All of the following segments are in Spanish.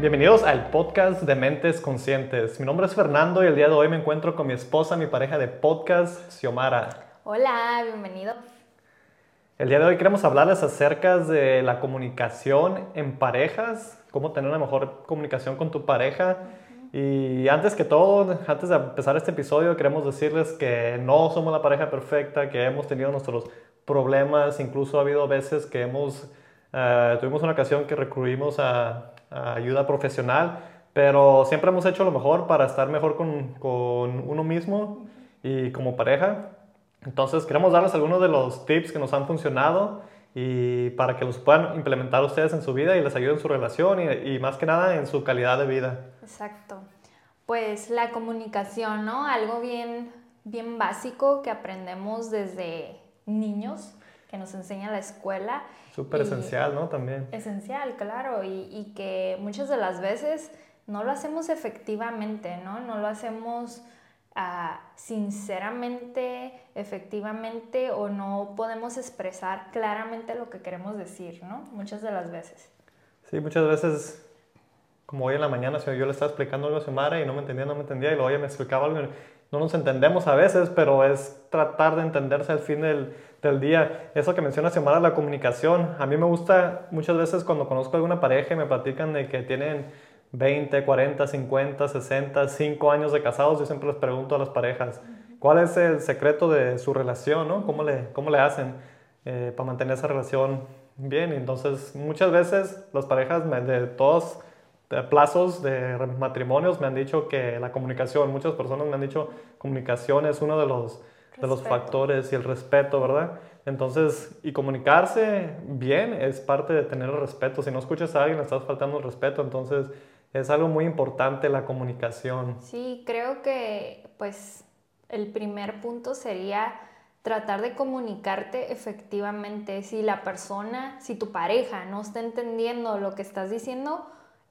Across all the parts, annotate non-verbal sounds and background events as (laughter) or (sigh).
Bienvenidos al podcast de Mentes Conscientes. Mi nombre es Fernando y el día de hoy me encuentro con mi esposa, mi pareja de podcast, Xiomara. Hola, bienvenido. El día de hoy queremos hablarles acerca de la comunicación en parejas, cómo tener una mejor comunicación con tu pareja. Y antes que todo, antes de empezar este episodio, queremos decirles que no somos la pareja perfecta, que hemos tenido nuestros problemas, incluso ha habido veces que hemos, eh, tuvimos una ocasión que recurrimos a, a, ayuda profesional, pero siempre hemos hecho lo mejor para estar mejor con, con uno mismo y como pareja. Entonces queremos darles algunos de los tips que nos han funcionado y para que los puedan implementar ustedes en su vida y les ayude en su relación y, y, más que nada en su calidad de vida. Exacto. Pues la comunicación, ¿no? Algo bien, bien básico que aprendemos desde niños, que nos enseña la escuela. Súper esencial, ¿no? También. Esencial, claro, y, y, que muchas de las veces no lo hacemos efectivamente, ¿no? No lo hacemos uh, sinceramente, efectivamente, o no podemos expresar claramente lo que queremos decir, ¿no? Muchas de las veces. Sí, muchas veces, como hoy en la mañana, yo le estaba explicando algo a Xiomara y no me entendía, no me entendía, y luego ella me explicaba algo. No nos entendemos a veces, pero es tratar de entenderse al fin del, del día. Eso que menciona Xiomara, la comunicación. A mí me gusta muchas veces cuando conozco a alguna pareja y me platican de que tienen 20, 40, 50, 60, 5 años de casados, yo siempre les pregunto a las parejas, ¿cuál es el secreto de su relación? ¿no? ¿Cómo, le, ¿Cómo le hacen eh, para mantener esa relación bien? entonces, muchas veces las parejas de todos plazos de matrimonios me han dicho que la comunicación, muchas personas me han dicho comunicación es uno de los, de los factores y el respeto, ¿verdad? Entonces, y comunicarse bien es parte de tener el respeto. Si no escuchas a alguien, le estás faltando el respeto. Entonces, es algo muy importante la comunicación. Sí, creo que pues el primer punto sería tratar de comunicarte efectivamente. Si la persona, si tu pareja no está entendiendo lo que estás diciendo,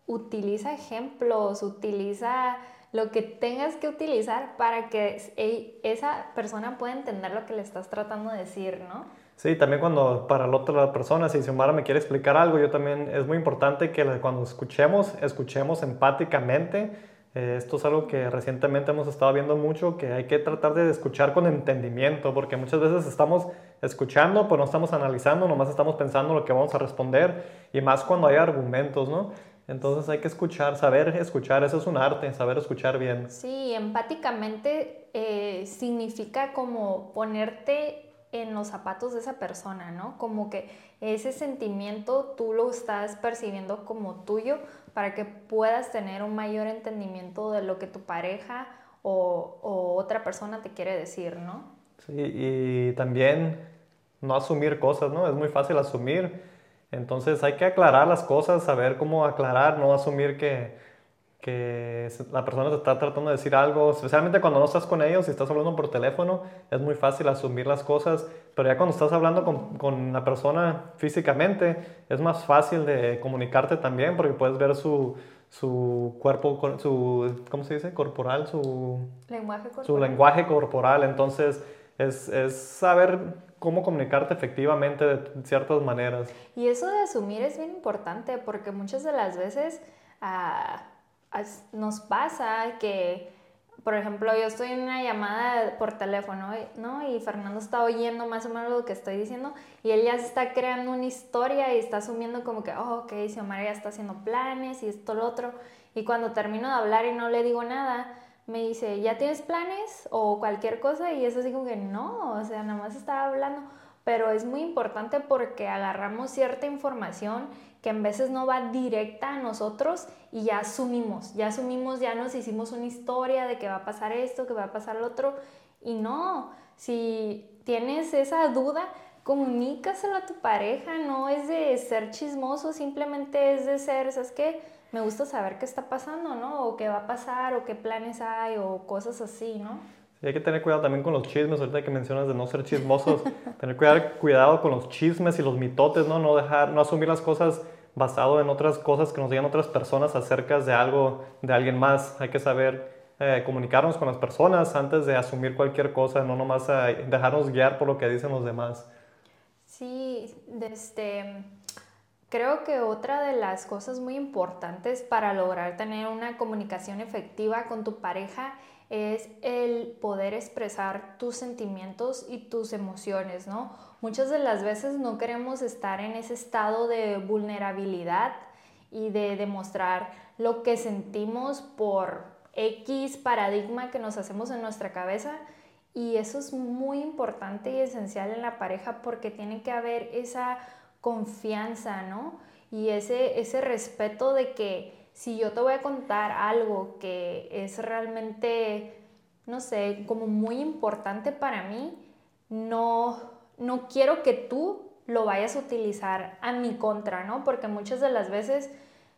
utiliza ejemplos, utiliza lo que tengas que utilizar para que esa persona pueda entender lo que le estás tratando de decir, ¿no? Sí, también cuando para la otra persona, si Xiomara me quiere explicar algo, yo también es muy importante que cuando escuchemos, escuchemos empáticamente. Eh, esto es algo que recientemente hemos estado viendo mucho, que hay que tratar de escuchar con entendimiento, porque muchas veces estamos escuchando, pero no estamos analizando, nomás estamos pensando lo que vamos a responder, y más cuando hay argumentos, ¿no? Entonces hay que escuchar, saber escuchar, eso es un arte, saber escuchar bien. Sí, empáticamente eh, significa como ponerte en los zapatos de esa persona, ¿no? Como que ese sentimiento tú lo estás percibiendo como tuyo para que puedas tener un mayor entendimiento de lo que tu pareja o, o otra persona te quiere decir, ¿no? Sí, y también no asumir cosas, ¿no? Es muy fácil asumir. Entonces hay que aclarar las cosas, saber cómo aclarar, no asumir que, que la persona te está tratando de decir algo, especialmente cuando no estás con ellos y estás hablando por teléfono, es muy fácil asumir las cosas, pero ya cuando estás hablando con, con la persona físicamente, es más fácil de comunicarte también porque puedes ver su, su cuerpo, su, ¿cómo se dice? Corporal, su lenguaje corporal. Su lenguaje corporal, entonces es, es saber cómo comunicarte efectivamente de ciertas maneras. Y eso de asumir es bien importante porque muchas de las veces... Uh, nos pasa que, por ejemplo, yo estoy en una llamada por teléfono, ¿no? Y Fernando está oyendo más o menos lo que estoy diciendo y él ya se está creando una historia y está asumiendo como que, oh, ok, Xiomara ya está haciendo planes y esto, lo otro. Y cuando termino de hablar y no le digo nada, me dice, ¿ya tienes planes? O cualquier cosa y es así como que no, o sea, nada más estaba hablando. Pero es muy importante porque agarramos cierta información que en veces no va directa a nosotros y ya asumimos, ya asumimos, ya nos hicimos una historia de que va a pasar esto, que va a pasar lo otro, y no, si tienes esa duda, comunícaselo a tu pareja, no es de ser chismoso, simplemente es de ser, ¿sabes qué? Me gusta saber qué está pasando, ¿no? O qué va a pasar, o qué planes hay, o cosas así, ¿no? Sí, hay que tener cuidado también con los chismes, ahorita que mencionas de no ser chismosos, (laughs) tener cuidado, cuidado con los chismes y los mitotes, ¿no? No dejar, no asumir las cosas basado en otras cosas que nos digan otras personas acerca de algo, de alguien más. Hay que saber eh, comunicarnos con las personas antes de asumir cualquier cosa, no nomás eh, dejarnos guiar por lo que dicen los demás. Sí, este, Creo que otra de las cosas muy importantes para lograr tener una comunicación efectiva con tu pareja es el poder expresar tus sentimientos y tus emociones, ¿no? Muchas de las veces no queremos estar en ese estado de vulnerabilidad y de demostrar lo que sentimos por X paradigma que nos hacemos en nuestra cabeza. Y eso es muy importante y esencial en la pareja porque tiene que haber esa confianza, ¿no? Y ese, ese respeto de que si yo te voy a contar algo que es realmente, no sé, como muy importante para mí, no, no quiero que tú lo vayas a utilizar a mi contra, ¿no? Porque muchas de las veces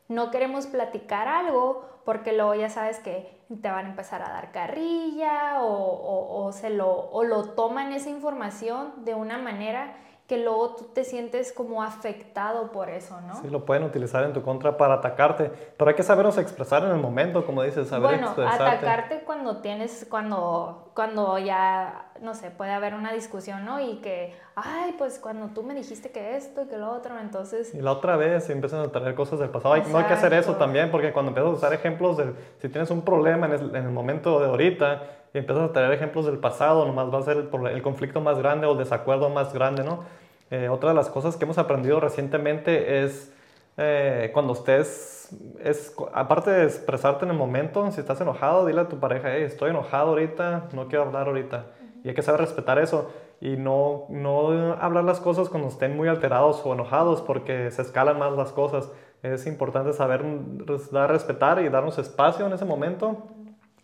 no queremos platicar algo porque luego ya sabes que te van a empezar a dar carrilla o, o, se lo, o lo toman esa información de una manera que luego tú te sientes como afectado por eso, ¿no? Sí, lo pueden utilizar en tu contra para atacarte, pero hay que sabernos expresar en el momento, como dices, saber bueno, atacarte cuando tienes, cuando, cuando ya, no sé, puede haber una discusión, ¿no? Y que, ay, pues cuando tú me dijiste que esto y que lo otro, entonces... Y la otra vez empiezan a traer cosas del pasado. no hay que hacer eso también, porque cuando empiezas a usar ejemplos de, si tienes un problema en el, en el momento de ahorita, y empiezas a traer ejemplos del pasado, nomás va a ser el, el conflicto más grande o el desacuerdo más grande, ¿no? Eh, otra de las cosas que hemos aprendido recientemente es eh, cuando estés, es, aparte de expresarte en el momento, si estás enojado, dile a tu pareja, estoy enojado ahorita, no quiero hablar ahorita. Y hay que saber respetar eso y no, no hablar las cosas cuando estén muy alterados o enojados porque se escalan más las cosas. Es importante saber dar respetar y darnos espacio en ese momento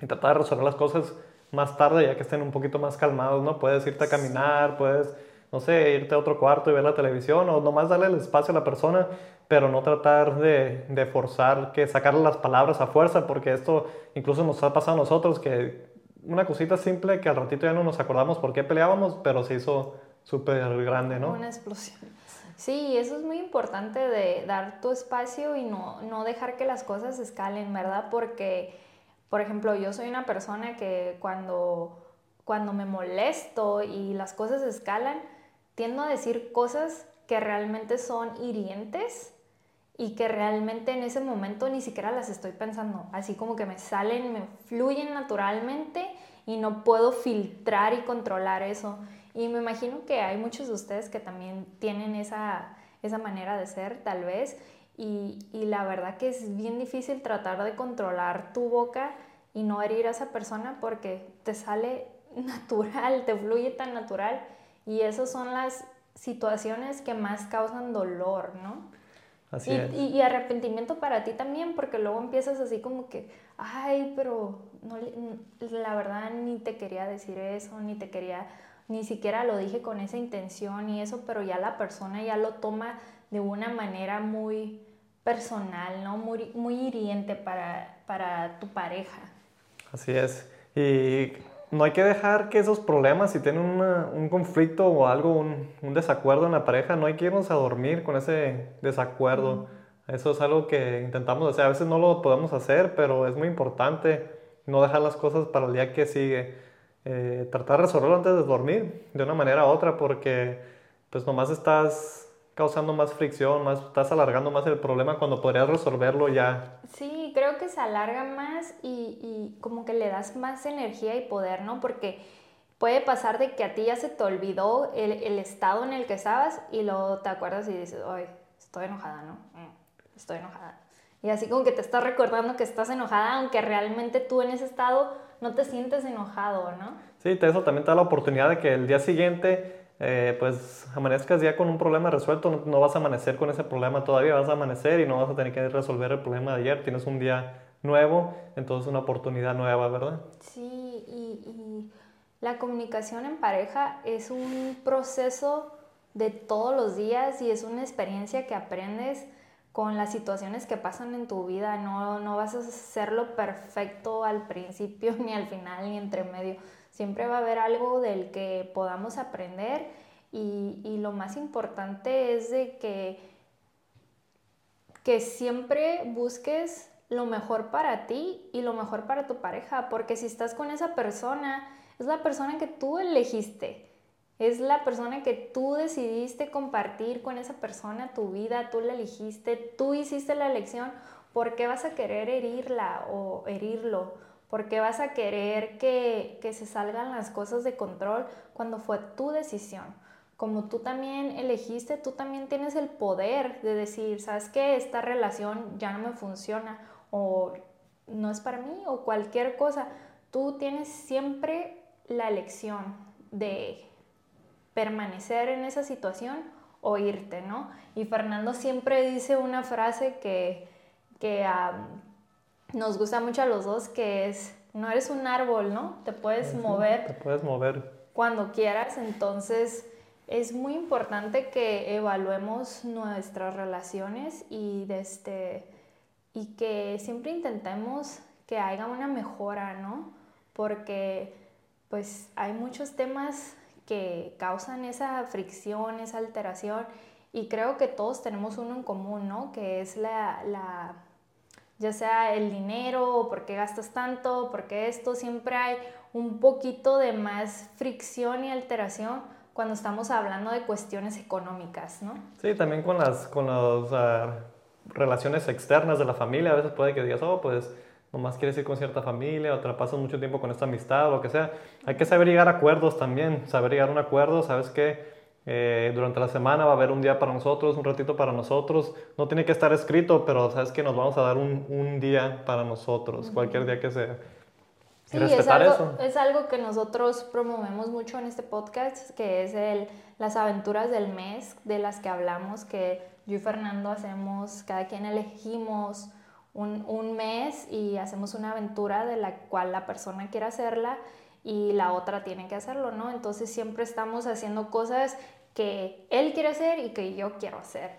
y tratar de resolver las cosas más tarde ya que estén un poquito más calmados, ¿no? Puedes irte a caminar, puedes no sé, irte a otro cuarto y ver la televisión o nomás darle el espacio a la persona, pero no tratar de, de forzar, que sacarle las palabras a fuerza, porque esto incluso nos ha pasado a nosotros, que una cosita simple que al ratito ya no nos acordamos por qué peleábamos, pero se hizo súper grande, ¿no? Una explosión. Sí, eso es muy importante de dar tu espacio y no, no dejar que las cosas escalen, ¿verdad? Porque, por ejemplo, yo soy una persona que cuando, cuando me molesto y las cosas escalan, tiendo a decir cosas que realmente son hirientes y que realmente en ese momento ni siquiera las estoy pensando. Así como que me salen, me fluyen naturalmente y no puedo filtrar y controlar eso. Y me imagino que hay muchos de ustedes que también tienen esa, esa manera de ser, tal vez. Y, y, la verdad que es bien difícil tratar de controlar tu boca y no herir a esa persona porque te sale (laughs) natural, te fluye tan natural y esas son las situaciones que más causan dolor, ¿no? Así y, es. Y, arrepentimiento para ti también, porque luego empiezas así como que, ay, pero no, la verdad ni te quería decir eso, ni te quería, ni siquiera lo dije con esa intención y eso, pero ya la persona ya lo toma de una manera muy personal, ¿no? Muy, muy hiriente para, para tu pareja. Así es. Y no hay que dejar que esos problemas, si tienen un conflicto o algo, un, desacuerdo en la pareja, no hay que irnos a dormir con ese desacuerdo. Eso es algo que intentamos hacer. A veces no lo podemos hacer, pero es muy importante no dejar las cosas para el día que sigue. Eh, tratar de resolverlo antes de dormir, de una manera u otra, porque pues nomás estás causando más fricción, más, estás alargando más el problema cuando podrías resolverlo ya. Sí, creo que se alarga más y, y, como que le das más energía y poder, ¿no? Porque puede pasar de que a ti ya se te olvidó el, el estado en el que estabas y luego te acuerdas y dices, ay, estoy enojada, ¿no? Mm, estoy enojada. Y así como que te estás recordando que estás enojada, aunque realmente tú en ese estado no te sientes enojado, ¿no? Sí, eso también te da la oportunidad de que el día siguiente eh, pues amanezcas ya con un problema resuelto, no, vas a amanecer con ese problema todavía, vas a amanecer y no vas a tener que resolver el problema de ayer, tienes un día nuevo, entonces una oportunidad nueva, ¿verdad? Sí, y, la comunicación en pareja es un proceso de todos los días y es una experiencia que aprendes con las situaciones que pasan en tu vida, no, no vas a hacerlo perfecto al principio, (laughs) ni al final, ni entre medio Siempre va a haber algo del que podamos aprender y, lo más importante es de que, que siempre busques lo mejor para ti y lo mejor para tu pareja, porque si estás con esa persona, es la persona que tú elegiste. Es la persona que tú decidiste compartir con esa persona tu vida, tú la elegiste, tú hiciste la elección. ¿Por qué vas a querer herirla o herirlo? ¿Por qué vas a querer que, que se salgan las cosas de control cuando fue tu decisión? Como tú también elegiste, tú también tienes el poder de decir, ¿sabes qué? Esta relación ya no me funciona o no es para mí o cualquier cosa. Tú tienes siempre la elección de permanecer en esa situación o irte, ¿no? Y Fernando siempre dice una frase que, que nos gusta mucho a los dos, que es, no eres un árbol, ¿no? Te puedes mover. Te puedes mover. Cuando quieras, entonces es muy importante que evaluemos nuestras relaciones y, este, y que siempre intentemos que haya una mejora, ¿no? Porque pues hay muchos temas que causan esa fricción, esa alteración, y creo que todos tenemos uno en común, ¿no? Que es la, la ya sea el dinero, o por qué gastas tanto, porque esto, siempre hay un poquito de más fricción y alteración cuando estamos hablando de cuestiones económicas, ¿no? Sí, también con las, con las relaciones externas de la familia, a veces puede que digas, oh, pues nomás quieres ir con cierta familia o te pasas mucho tiempo con esta amistad o lo que sea. Hay que saber llegar a acuerdos también, saber llegar a un acuerdo, sabes que eh, durante la semana va a haber un día para nosotros, un ratito para nosotros, no tiene que estar escrito, pero sabes que nos vamos a dar un, un día para nosotros, cualquier día que sea. Sí, es algo, es algo que nosotros promovemos mucho en este podcast, que es el, las aventuras del mes de las que hablamos, que yo y Fernando hacemos, cada quien elegimos un, un, mes y hacemos una aventura de la cual la persona quiere hacerla y la otra tiene que hacerlo, ¿no? Entonces siempre estamos haciendo cosas que él quiere hacer y que yo quiero hacer.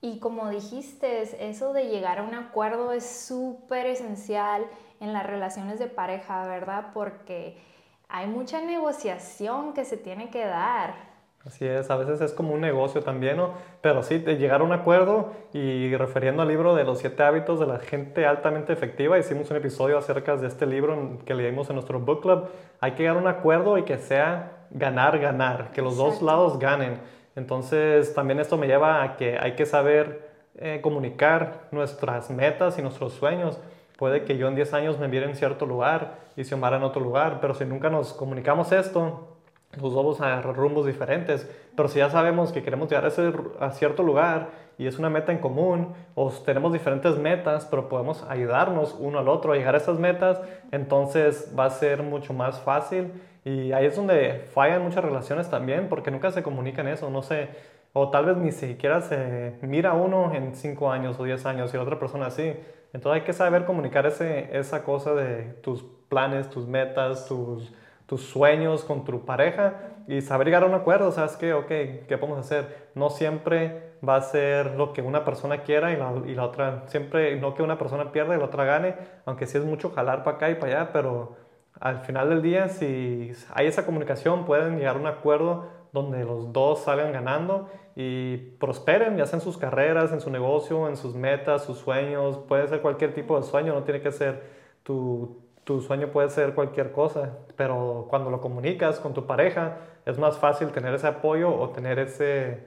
Y como dijiste, eso de llegar a un acuerdo es súper esencial en las relaciones de pareja, ¿verdad? Porque hay mucha negociación que se tiene que dar. Así es, a veces es como un negocio también, ¿no? Pero sí, de llegar a un acuerdo y refiriendo al libro de los siete hábitos de la gente altamente efectiva, hicimos un episodio acerca de este libro que leímos en nuestro book club, hay que llegar a un acuerdo y que sea ganar, ganar, que los dos lados ganen. Entonces también esto me lleva a que hay que saber eh, comunicar nuestras metas y nuestros sueños. Puede que yo en 10 años me viera en cierto lugar y Xiomara en otro lugar, pero si nunca nos comunicamos esto, nos vamos a rumbos diferentes. Pero si ya sabemos que queremos llegar a, ese, a cierto lugar y es una meta en común, o tenemos diferentes metas, pero podemos ayudarnos uno al otro a llegar a esas metas, entonces va a ser mucho más fácil. Y ahí es donde fallan muchas relaciones también, porque nunca se comunican eso, no sé, o tal vez ni siquiera se mira uno en 5 años o 10 años y la otra persona así. Entonces hay que saber comunicar ese, esa cosa de tus planes, tus metas, tus tus sueños con tu pareja y saber llegar a un acuerdo, ¿sabes qué? Ok, ¿qué podemos hacer? No siempre va a ser lo que una persona quiera y la, y la otra, siempre no que una persona pierda y la otra gane, aunque sí es mucho jalar para acá y para allá, pero al final del día, si hay esa comunicación, pueden llegar a un acuerdo donde los dos salgan ganando y prosperen, ya sea en sus carreras, en su negocio, en sus metas, sus sueños, puede ser cualquier tipo de sueño, no tiene que ser tu, tu sueño puede ser cualquier cosa, pero cuando lo comunicas con tu pareja es más fácil tener ese apoyo o tener ese,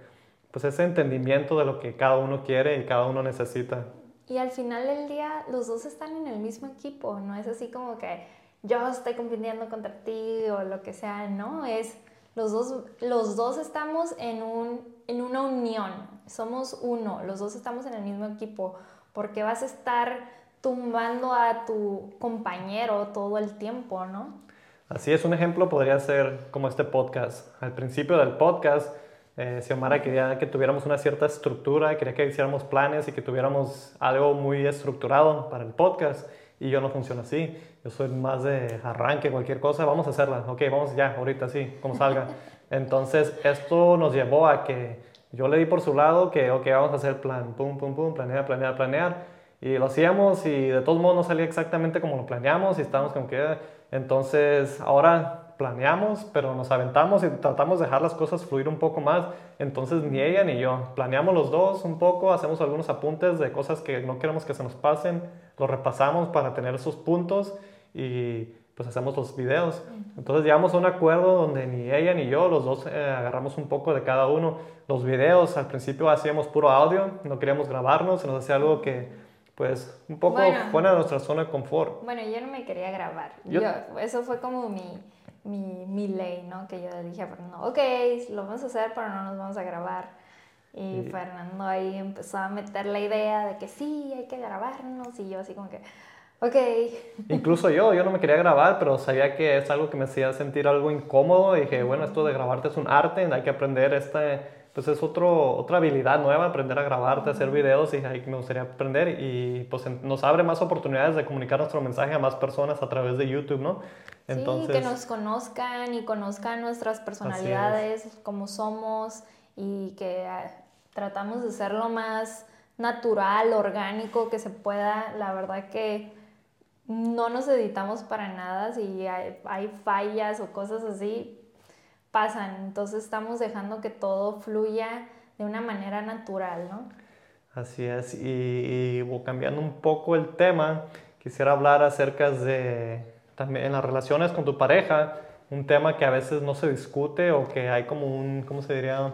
pues ese entendimiento de lo que cada uno quiere y cada uno necesita. Y al final del día los dos están en el mismo equipo, no es así como que yo estoy compitiendo contra ti o lo que sea, no, es los dos, los dos estamos en, un, en una unión, somos uno, los dos estamos en el mismo equipo, porque vas a estar tumbando a tu compañero todo el tiempo, ¿no? Así es, un ejemplo podría ser como este podcast. Al principio del podcast, eh, Xiomara quería que tuviéramos una cierta estructura, quería que hiciéramos planes y que tuviéramos algo muy estructurado para el podcast. Y yo no funciono así. Yo soy más de arranque, cualquier cosa, vamos a hacerla. Ok, vamos ya, ahorita sí, como salga. (laughs) Entonces, esto nos llevó a que yo le di por su lado que, ok, vamos a hacer plan, pum, pum, pum, planear, planear, planear y lo hacíamos y de todos modos no salía exactamente como lo planeamos y estábamos como que... Entonces ahora planeamos, pero nos aventamos y tratamos de dejar las cosas fluir un poco más. Entonces ni ella ni yo. Planeamos los dos un poco, hacemos algunos apuntes de cosas que no queremos que se nos pasen, lo repasamos para tener esos puntos y pues hacemos los videos. Entonces llegamos a un acuerdo donde ni ella ni yo, los dos eh, agarramos un poco de cada uno. Los videos al principio hacíamos puro audio, no queríamos grabarnos, se nos hacía algo que pues un poco fuera de nuestra zona de confort. Bueno, yo no me quería grabar. Yo, eso fue como mi, mi, mi, ley, ¿no? Que yo dije Fernando, ok, lo vamos a hacer, pero no nos vamos a grabar. Y Fernando ahí empezó a meter la idea de que sí, hay que grabarnos. Y yo así como que, Ok. (laughs) Incluso yo, yo no me quería grabar, pero sabía que es algo que me hacía sentir algo incómodo. Y dije, bueno, esto de grabarte es un arte, hay que aprender este, pues es otro, otra habilidad nueva, aprender a grabarte, hacer videos y ahí me gustaría aprender. Y pues nos abre más oportunidades de comunicar nuestro mensaje a más personas a través de YouTube, ¿no? Entonces, sí, que nos conozcan y conozcan nuestras personalidades, cómo somos y que ah, tratamos de ser lo más natural, orgánico que se pueda. La verdad que no nos editamos para nada, si hay, fallas o cosas así, pasan. Entonces estamos dejando que todo fluya de una manera natural, ¿no? Así es, y, cambiando un poco el tema, quisiera hablar acerca de también en las relaciones con tu pareja, un tema que a veces no se discute o que hay como un, ¿cómo se diría?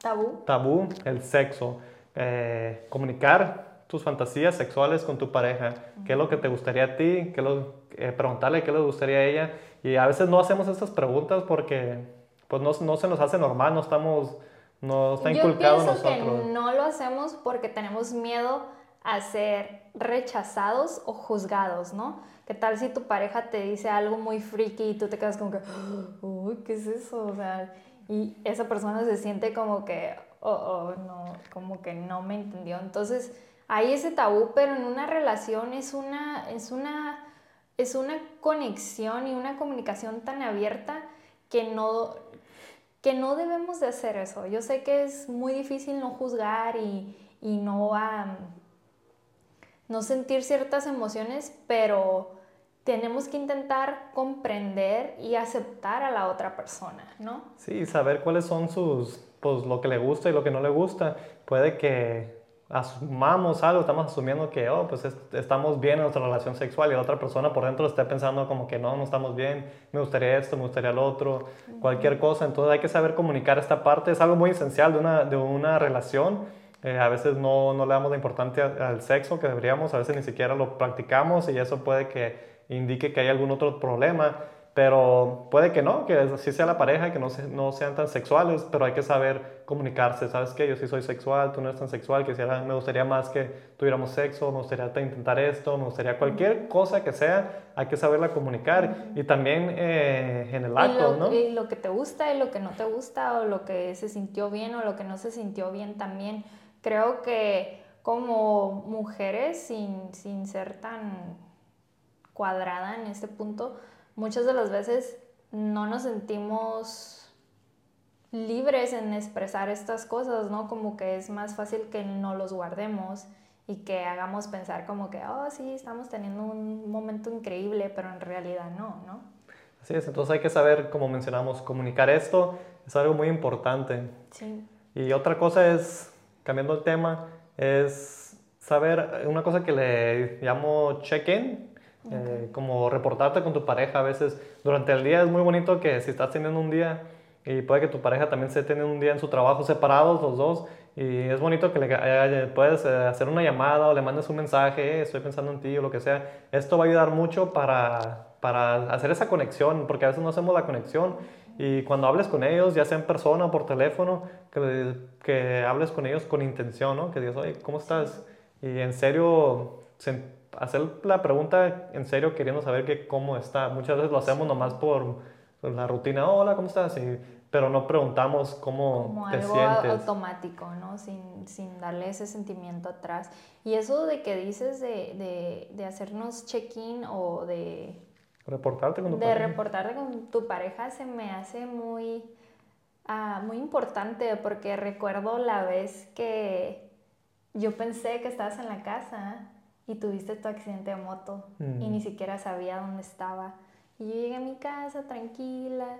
Tabú. Tabú, el sexo. Eh, comunicar tus fantasías sexuales con tu pareja, qué es lo que te gustaría a ti, qué lo, eh, preguntarle qué le gustaría a ella. Y a veces no hacemos estas preguntas porque pues no, no se nos hace normal, no estamos, no está inculcado Yo pienso nosotros. que no lo hacemos porque tenemos miedo a ser rechazados o juzgados, ¿no? ¿Qué tal si tu pareja te dice algo muy friki y tú te quedas como que, uy, ¿qué es eso? O sea, y esa persona se siente como que, oh, oh, no, como que no me entendió. Entonces, hay ese tabú, pero en una relación es una, es una, es una conexión y una comunicación tan abierta que no, que no debemos de hacer eso. Yo sé que es muy difícil no juzgar y, no, no sentir ciertas emociones, pero tenemos que intentar comprender y aceptar a la otra persona, ¿no? Sí, saber cuáles son sus, pues lo que le gusta y lo que no le gusta. Puede que asumamos algo, estamos asumiendo que, oh, pues estamos bien en nuestra relación sexual y la otra persona por dentro está pensando como que no, no estamos bien, me gustaría esto, me gustaría lo otro, cualquier cosa. Entonces hay que saber comunicar esta parte, es algo muy esencial de una, de una relación. Eh, a veces no, no, le damos la importancia al sexo que deberíamos, a veces ni siquiera lo practicamos y eso puede que indique que hay algún otro problema. Pero puede que no, que así sea la pareja, que no, no sean tan sexuales, pero hay que saber comunicarse. ¿Sabes qué? Yo sí soy sexual, tú no eres tan sexual, quisiera, me gustaría más que tuviéramos sexo, me gustaría intentar esto, me gustaría cualquier cosa que sea, hay que saberla comunicar. Y también eh, en el acto, ¿no? Y lo que te gusta y lo que no te gusta, o lo que se sintió bien o lo que no se sintió bien también. Creo que como mujeres, sin, sin ser tan cuadrada en este punto, muchas de las veces no nos sentimos libres en expresar estas cosas, ¿no? Como que es más fácil que no los guardemos y que hagamos pensar como que, oh, sí, estamos teniendo un momento increíble, pero en realidad no, ¿no? Así es, entonces hay que saber, como mencionamos, comunicar esto es algo muy importante. Sí. Y otra cosa es, cambiando el tema, es saber, una cosa que le llamo check-in, eh, como reportarte con tu pareja a veces durante el día es muy bonito que si estás teniendo un día y puede que tu pareja también se tenga un día en su trabajo separados los dos y es bonito que le eh, puedes eh, hacer una llamada o le mandes un mensaje, estoy pensando en ti o lo que sea. Esto va a ayudar mucho para, para hacer esa conexión porque a veces no hacemos la conexión y cuando hables con ellos, ya sea en persona o por teléfono, que, que hables con ellos con intención, ¿no? Que digas, oye, ¿cómo estás? Y en serio, hacer la pregunta en serio queriendo saber que cómo está. Muchas veces lo hacemos nomás por la rutina, hola, ¿cómo estás? pero no preguntamos cómo Como te algo sientes. automático, ¿no? Sin, sin, darle ese sentimiento atrás. Y eso de que dices de, de, de hacernos check-in o de... Reportarte con tu de pareja. De reportarte con tu pareja se me hace muy, uh, muy importante porque recuerdo la vez que yo pensé que estabas en la casa y tuviste tu accidente de moto y ni mm. siquiera sabía dónde estaba. Y yo llegué a mi casa tranquila,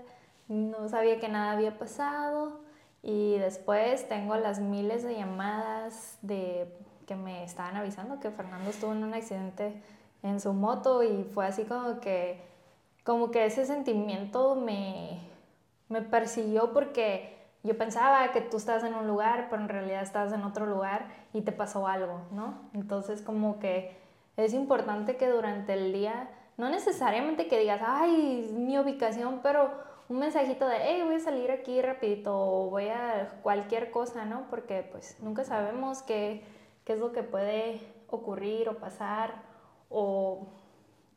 no sabía que nada había pasado y después tengo las miles de llamadas de que me estaban avisando que Fernando estuvo en un accidente en su moto y fue así como que como que ese sentimiento me, me persiguió porque yo pensaba que tú estabas en un lugar, pero en realidad estabas en otro lugar y te pasó algo, ¿no? Entonces como que es importante que durante el día, no necesariamente que digas, ay, mi ubicación, pero un mensajito de, hey, voy a salir aquí rapidito o voy a cualquier cosa, ¿no? Porque pues nunca sabemos qué, qué es lo que puede ocurrir o pasar o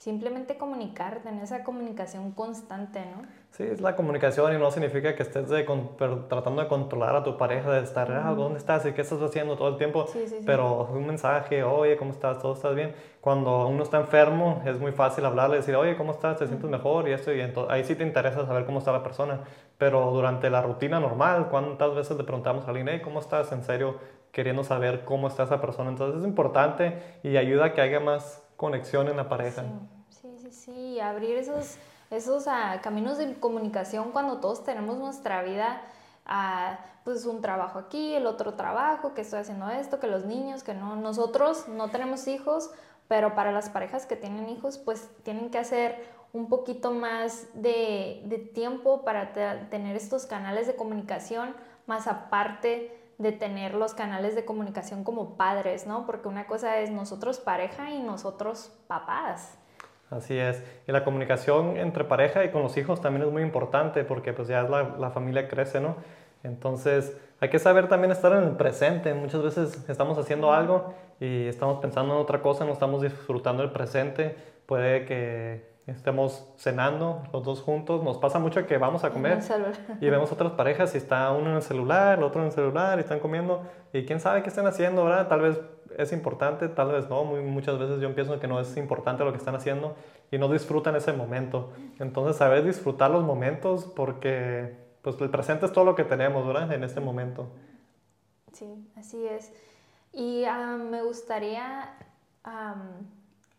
simplemente comunicarte en esa comunicación constante, ¿no? Sí, es la comunicación y no significa que estés tratando de controlar a tu pareja, de estar, ah, ¿dónde estás? ¿Y qué estás haciendo todo el tiempo? Sí, sí, sí. Pero un mensaje, oye, ¿cómo estás? ¿Todo estás bien? Cuando uno está enfermo, es muy fácil hablarle, decir, oye, ¿cómo estás? ¿Te sientes mejor? Y esto, y ahí sí te interesa saber cómo está la persona. Pero durante la rutina normal, ¿cuántas veces le preguntamos a alguien, hey, ¿cómo estás? En serio, queriendo saber cómo está esa persona. Entonces es importante y ayuda a que haya más conexión en la pareja. Sí, sí, sí, abrir esos, esos uh, caminos de comunicación cuando todos tenemos nuestra vida, uh, pues un trabajo aquí, el otro trabajo, que estoy haciendo esto, que los niños, que no, nosotros no tenemos hijos, pero para las parejas que tienen hijos, pues tienen que hacer un poquito más de, de tiempo para tener estos canales de comunicación, más aparte de tener los canales de comunicación como padres, ¿no? Porque una cosa es nosotros pareja y nosotros papás. Así es. Y la comunicación entre pareja y con los hijos también es muy importante porque pues ya la, la familia crece, ¿no? Entonces hay que saber también estar en el presente. Muchas veces estamos haciendo algo y estamos pensando en otra cosa, no estamos disfrutando el presente. Puede que estemos cenando los dos juntos. Nos pasa mucho que vamos a comer y vemos otras parejas y está uno en el celular, el otro en el celular y están comiendo y quién sabe qué están haciendo, ¿verdad? Tal vez es importante, tal vez no. Muy, muchas veces yo pienso que no es importante lo que están haciendo y no disfrutan ese momento. Entonces, saber disfrutar los momentos porque pues el presente es todo lo que tenemos, ¿verdad? En este momento. Sí, así es. Y ah, me gustaría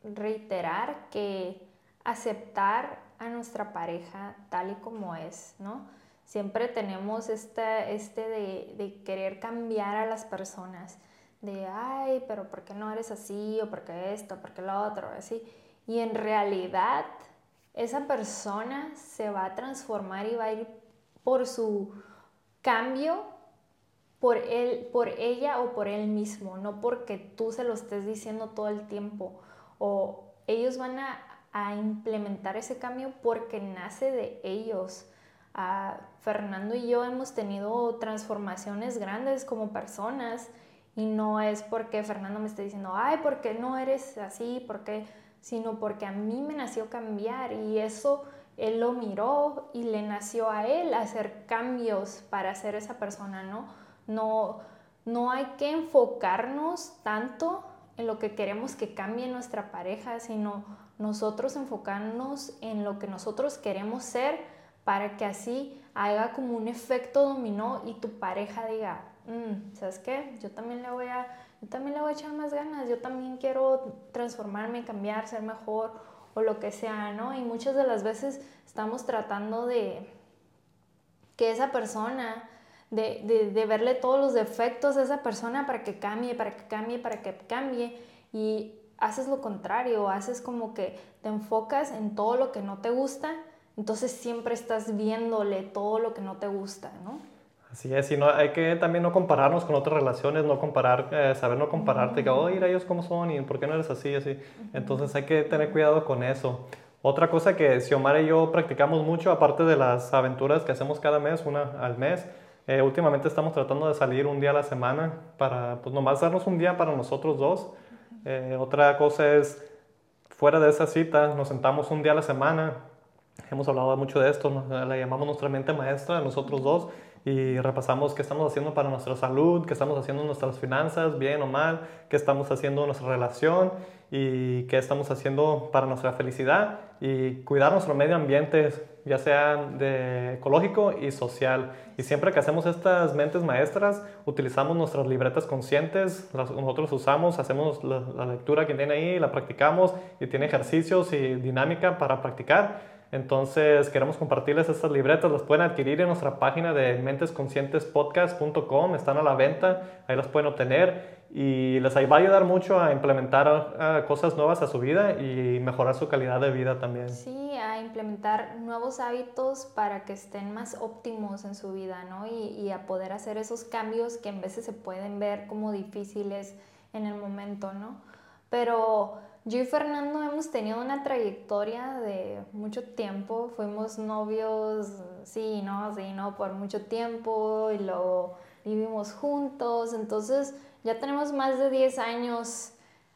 reiterar que aceptar a nuestra pareja tal y como es, ¿no? Siempre tenemos este, este de, querer cambiar a las personas, de, ay, pero ¿por qué no eres así? O ¿por qué esto? ¿Por qué lo otro? Así. Y en realidad, esa persona se va a transformar y va a ir por su cambio, por, él, por ella o por él mismo, no porque tú se lo estés diciendo todo el tiempo. O ellos van a a implementar ese cambio porque nace de ellos. Fernando y yo hemos tenido transformaciones grandes como personas y no es porque Fernando me esté diciendo, ay, ¿por qué no eres así? ¿Por qué? Sino porque a mí me nació cambiar y eso él lo miró y le nació a él hacer cambios para ser esa persona, ¿no? No, no hay que enfocarnos tanto en lo que queremos que cambie nuestra pareja, sino nosotros enfocarnos en lo que nosotros queremos ser para que así haga como un efecto dominó y tu pareja diga, mm, ¿sabes qué? Yo también le voy a, yo también le voy a echar más ganas, yo también quiero transformarme, cambiar, ser mejor o lo que sea, ¿no? Y muchas de las veces estamos tratando de que esa persona, de, de, de verle todos los defectos a esa persona para que cambie, para que cambie, para que cambie. Y haces lo contrario, haces como que te enfocas en todo lo que no te gusta, entonces siempre estás viéndole todo lo que no te gusta, ¿no? Así es, y no, hay que también no compararnos con otras relaciones, no comparar, eh, saber no compararte, que, oh, mira ellos cómo son y por qué no eres así, así. Entonces hay que tener cuidado con eso. Otra cosa que Xiomara y yo practicamos mucho, aparte de las aventuras que hacemos cada mes, una al mes, eh, últimamente estamos tratando de salir un día a la semana para, pues nomás darnos un día para nosotros dos eh, otra cosa es, fuera de esa cita, nos sentamos un día a la semana, hemos hablado mucho de esto, la llamamos nuestra mente maestra, nosotros dos, y repasamos qué estamos haciendo para nuestra salud, qué estamos haciendo en nuestras finanzas, bien o mal, qué estamos haciendo en nuestra relación y qué estamos haciendo para nuestra felicidad y cuidar nuestro medio ambiente, ya sea de ecológico y social. Y siempre que hacemos estas mentes maestras, utilizamos nuestras libretas conscientes, las, nosotros usamos, hacemos la, lectura que tiene ahí, la practicamos y tiene ejercicios y dinámica para practicar. Entonces queremos compartirles estas libretas, las pueden adquirir en nuestra página de mentesconscientespodcast.com, están a la venta, ahí las pueden obtener y les va a ayudar mucho a implementar cosas nuevas a su vida y mejorar su calidad de vida también. Sí, a implementar nuevos hábitos para que estén más óptimos en su vida, ¿no? Y, y a poder hacer esos cambios que en veces se pueden ver como difíciles en el momento, ¿no? Pero yo y Fernando hemos tenido una trayectoria de mucho tiempo, fuimos novios, sí, no, sí, no, por mucho tiempo y luego vivimos juntos, entonces ya tenemos más de 10 años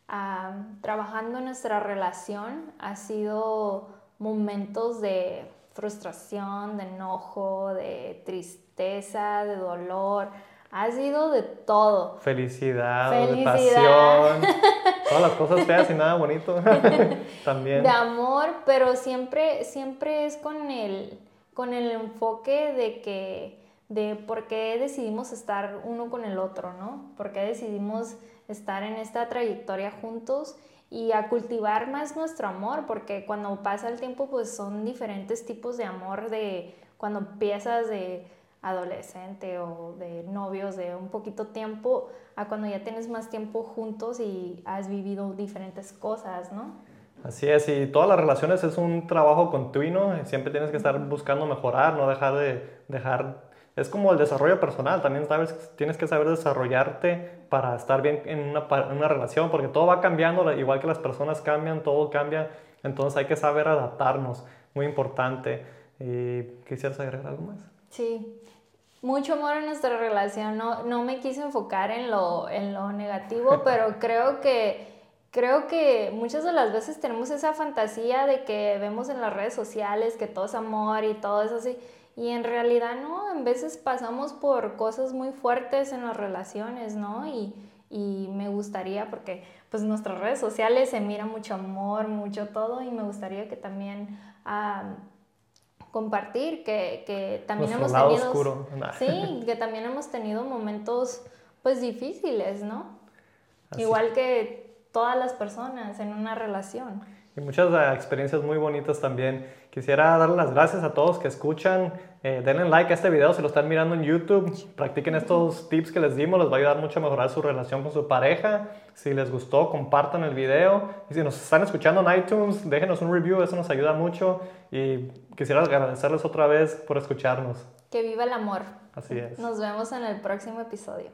ah, trabajando en nuestra relación, ha sido momentos de frustración, de enojo, de tristeza, de dolor, ha sido de todo. Felicidad, de pasión, (laughs) todas las cosas feas y nada bonito (laughs) también. De amor, pero siempre, siempre es con el, con el enfoque de que, de por qué decidimos estar uno con el otro, ¿no? Por qué decidimos estar en esta trayectoria juntos y a cultivar más nuestro amor, porque cuando pasa el tiempo, pues son diferentes tipos de amor de cuando empiezas de adolescente o de novios de un poquito tiempo a cuando ya tienes más tiempo juntos y has vivido diferentes cosas, ¿no? Así es, y todas las relaciones es un trabajo continuo, siempre tienes que estar buscando mejorar, no dejar de dejar, es como el desarrollo personal, también sabes, tienes que saber desarrollarte para estar bien en una, en una relación, porque todo va cambiando, igual que las personas cambian, todo cambia, entonces hay que saber adaptarnos, muy importante. ¿Y quisieras agregar algo más? Sí, mucho amor en nuestra relación. No, no me quise enfocar en lo, en lo negativo, (laughs) pero creo que, creo que muchas de las veces tenemos esa fantasía de que vemos en las redes sociales que todo es amor y todo es así. Y en realidad no, en veces pasamos por cosas muy fuertes en las relaciones, ¿no? Y, y me gustaría, porque pues en nuestras redes sociales se mira mucho amor, mucho todo, y me gustaría que también... Ah, compartir que, que también hemos tenido (laughs) sí que también hemos tenido momentos pues difíciles no igual que todas las personas en una relación y muchas eh, experiencias muy bonitas también. Quisiera dar las gracias a todos que escuchan. Eh, denle like a este video si lo están mirando en YouTube. Practiquen estos tips que les dimos, les va a ayudar mucho a mejorar su relación con su pareja. Si les gustó, compartan el video. Y si nos están escuchando en iTunes, déjenos un review, eso nos ayuda mucho. Y quisiera agradecerles otra vez por escucharnos. Que viva el amor. Así es. Nos vemos en el próximo episodio.